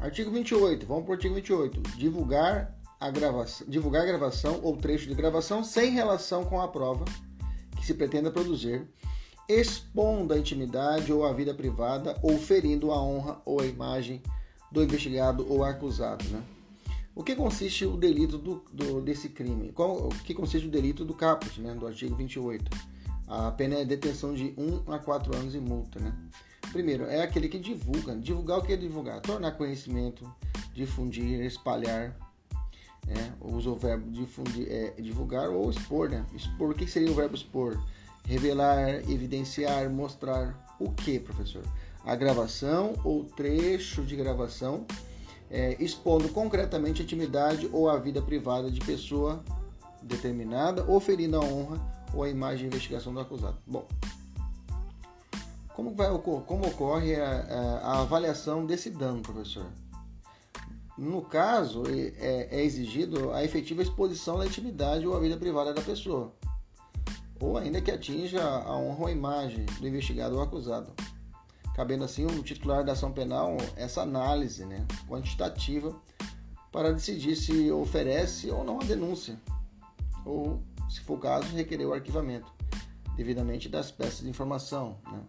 Artigo 28, vamos para o artigo 28. Divulgar a gravação, divulgar a gravação ou trecho de gravação sem relação com a prova que se pretenda produzir, expondo a intimidade ou a vida privada ou ferindo a honra ou a imagem do investigado ou acusado. Né? O que consiste o delito do, do, desse crime? Qual, o que consiste o delito do caput, né, do artigo 28? A pena é detenção de 1 a 4 anos e multa. Né? Primeiro, é aquele que divulga. Divulgar o que é divulgar? Tornar conhecimento, difundir, espalhar. É, usa o verbo difundir, é, divulgar ou expor, né? Expor, o que seria o verbo expor? Revelar, evidenciar, mostrar. O que, professor? A gravação ou trecho de gravação é, expondo concretamente a intimidade ou a vida privada de pessoa determinada ou ferindo a honra ou a imagem de investigação do acusado. Bom, como, vai, como ocorre a, a, avaliação desse dano, professor? No caso, é, é, exigido a efetiva exposição da intimidade ou a vida privada da pessoa, ou ainda que atinja a honra ou a imagem do investigado ou acusado. Cabendo assim o titular da ação penal essa análise né, quantitativa para decidir se oferece ou não a denúncia, ou, se for o caso, requerer o arquivamento devidamente das peças de informação. Né?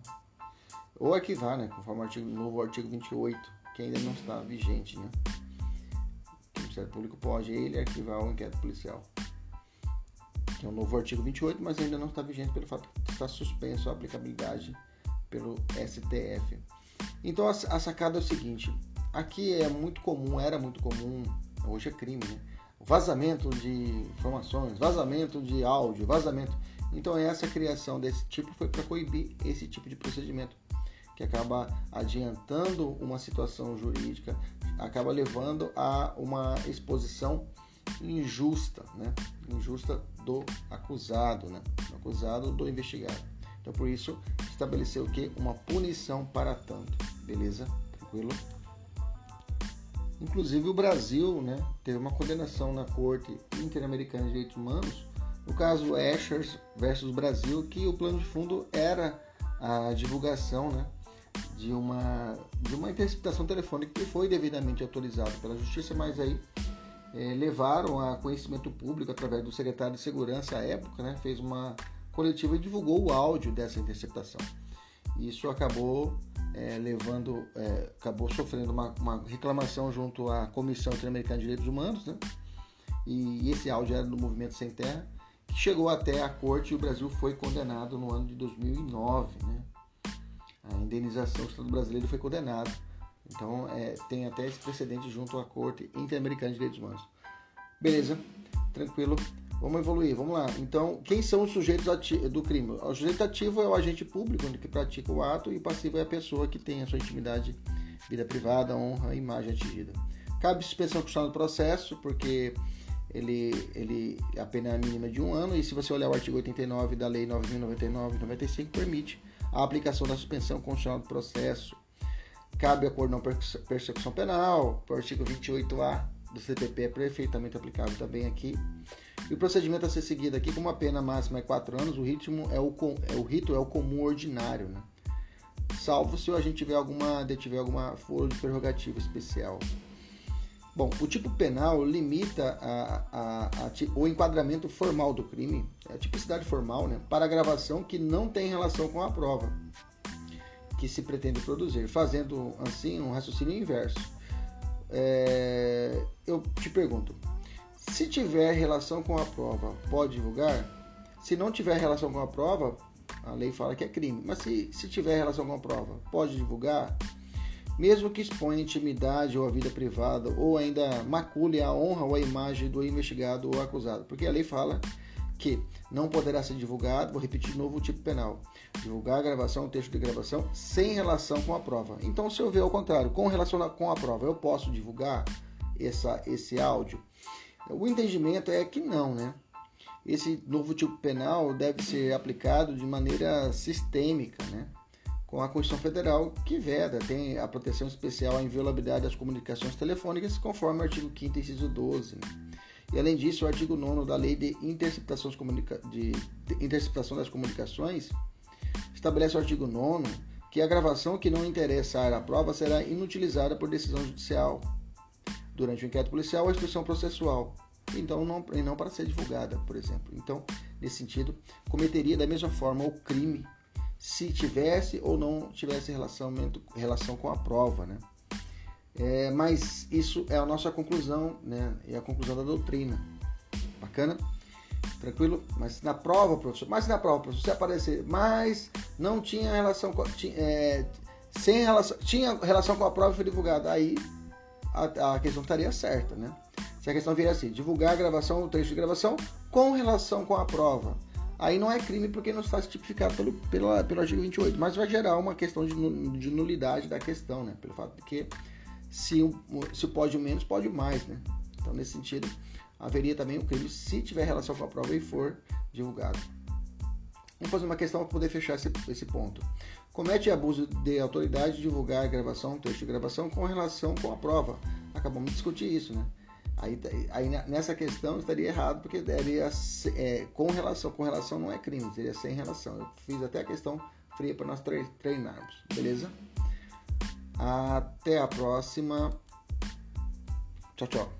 Ou arquivar, né, conforme o artigo, novo artigo 28, que ainda não está vigente, né? O Ministério Público pode ele arquivar o inquérito policial. Que é o novo artigo 28, mas ainda não está vigente pelo fato de estar suspenso a aplicabilidade pelo STF. Então a, a sacada é o seguinte: aqui é muito comum, era muito comum, hoje é crime, né? Vazamento de informações, vazamento de áudio, vazamento. Então essa criação desse tipo foi para coibir esse tipo de procedimento que acaba adiantando uma situação jurídica, acaba levando a uma exposição injusta, né? Injusta do acusado, né? Do acusado do investigado. Então, por isso, estabeleceu o que? Uma punição para tanto. Beleza? Tranquilo? Inclusive, o Brasil né, teve uma condenação na Corte Interamericana de Direitos Humanos, no caso Eschers versus Brasil, que o plano de fundo era a divulgação né, de uma, de uma interceptação telefônica que foi devidamente autorizada pela Justiça, mas aí é, levaram a conhecimento público através do secretário de Segurança à época, né, fez uma coletiva e divulgou o áudio dessa interceptação. Isso acabou é, levando, é, acabou sofrendo uma, uma, reclamação junto à Comissão Interamericana de Direitos Humanos, né, e esse áudio era do Movimento Sem Terra, que chegou até a corte e o Brasil foi condenado no ano de 2009, né, a indenização do Estado brasileiro foi condenado. Então é, tem até esse precedente junto à Corte Interamericana de Direitos Humanos. Beleza, tranquilo. Vamos evoluir, vamos lá. Então, quem são os sujeitos do crime? O sujeito ativo é o agente público que pratica o ato e o passivo é a pessoa que tem a sua intimidade, vida privada, honra e imagem atingida. Cabe suspensão constitucional do processo, porque ele, ele a pena é mínima de um ano, e se você olhar o artigo 89 da Lei 9.099-95, permite a aplicação da suspensão constitucional do processo. Cabe acordo não persecução penal, o artigo 28A do CPP é perfeitamente aplicável também aqui. E o procedimento a ser seguido aqui, como a pena máxima é 4 anos, o ritmo é o, é o rito é o comum ordinário, né? Salvo se a gente tiver alguma, tiver alguma foro de prerrogativa especial. Bom, o tipo penal limita a, a, a, o enquadramento formal do crime, a tipicidade formal, né, para a gravação que não tem relação com a prova que se pretende produzir, fazendo assim um raciocínio inverso. É, eu te pergunto, se tiver relação com a prova, pode divulgar? Se não tiver relação com a prova, a lei fala que é crime. Mas se, se tiver relação com a prova, pode divulgar? Mesmo que exponha intimidade ou a vida privada, ou ainda macule a honra ou a imagem do investigado ou acusado. Porque a lei fala que não poderá ser divulgado, vou repetir novo o tipo penal, divulgar a gravação, o texto de gravação, sem relação com a prova. Então, se eu ver ao contrário, com relação com a prova, eu posso divulgar essa, esse áudio? O entendimento é que não, né? Esse novo tipo penal deve ser aplicado de maneira sistêmica, né? Com a Constituição Federal, que veda, tem a proteção especial à inviolabilidade das comunicações telefônicas, conforme o artigo 5 inciso 12. Né? E além disso, o artigo 9 da Lei de Interceptação, de, Interceptação das Comunicações estabelece o artigo 9 que a gravação que não interessar à prova será inutilizada por decisão judicial durante o inquérito policial ou instrução processual, então não, e não para ser divulgada, por exemplo. Então, nesse sentido, cometeria da mesma forma o crime se tivesse ou não tivesse relacionamento, relação com a prova, né? É, mas isso é a nossa conclusão, né? É a conclusão da doutrina. Bacana? Tranquilo? Mas na prova, professor, mas na prova, professor, se aparecer, mas não tinha relação com, tinha, é, sem relação, tinha relação com a prova e foi divulgada, aí a, a, questão estaria certa, né? Se a questão vier assim, divulgar a gravação, o trecho de gravação com relação com a prova aí não é crime porque não está tipificado pelo, pelo, pelo artigo 28, mas vai gerar uma questão de, de nulidade da questão, né? Pelo fato de que se, se pode o menos, pode o mais, né? Então, nesse sentido, haveria também o um crime se tiver relação com a prova e for divulgado. Vamos fazer uma questão para poder fechar esse, esse ponto. Comete abuso de autoridade divulgar a gravação, texto de gravação com relação com a prova. Acabamos de discutir isso, né? Aí, aí nessa questão estaria errado, porque deveria é, com relação, com relação não é crime, seria sem relação. Eu fiz até a questão fria para nós treinarmos, beleza? Até a próxima. Tchau, tchau.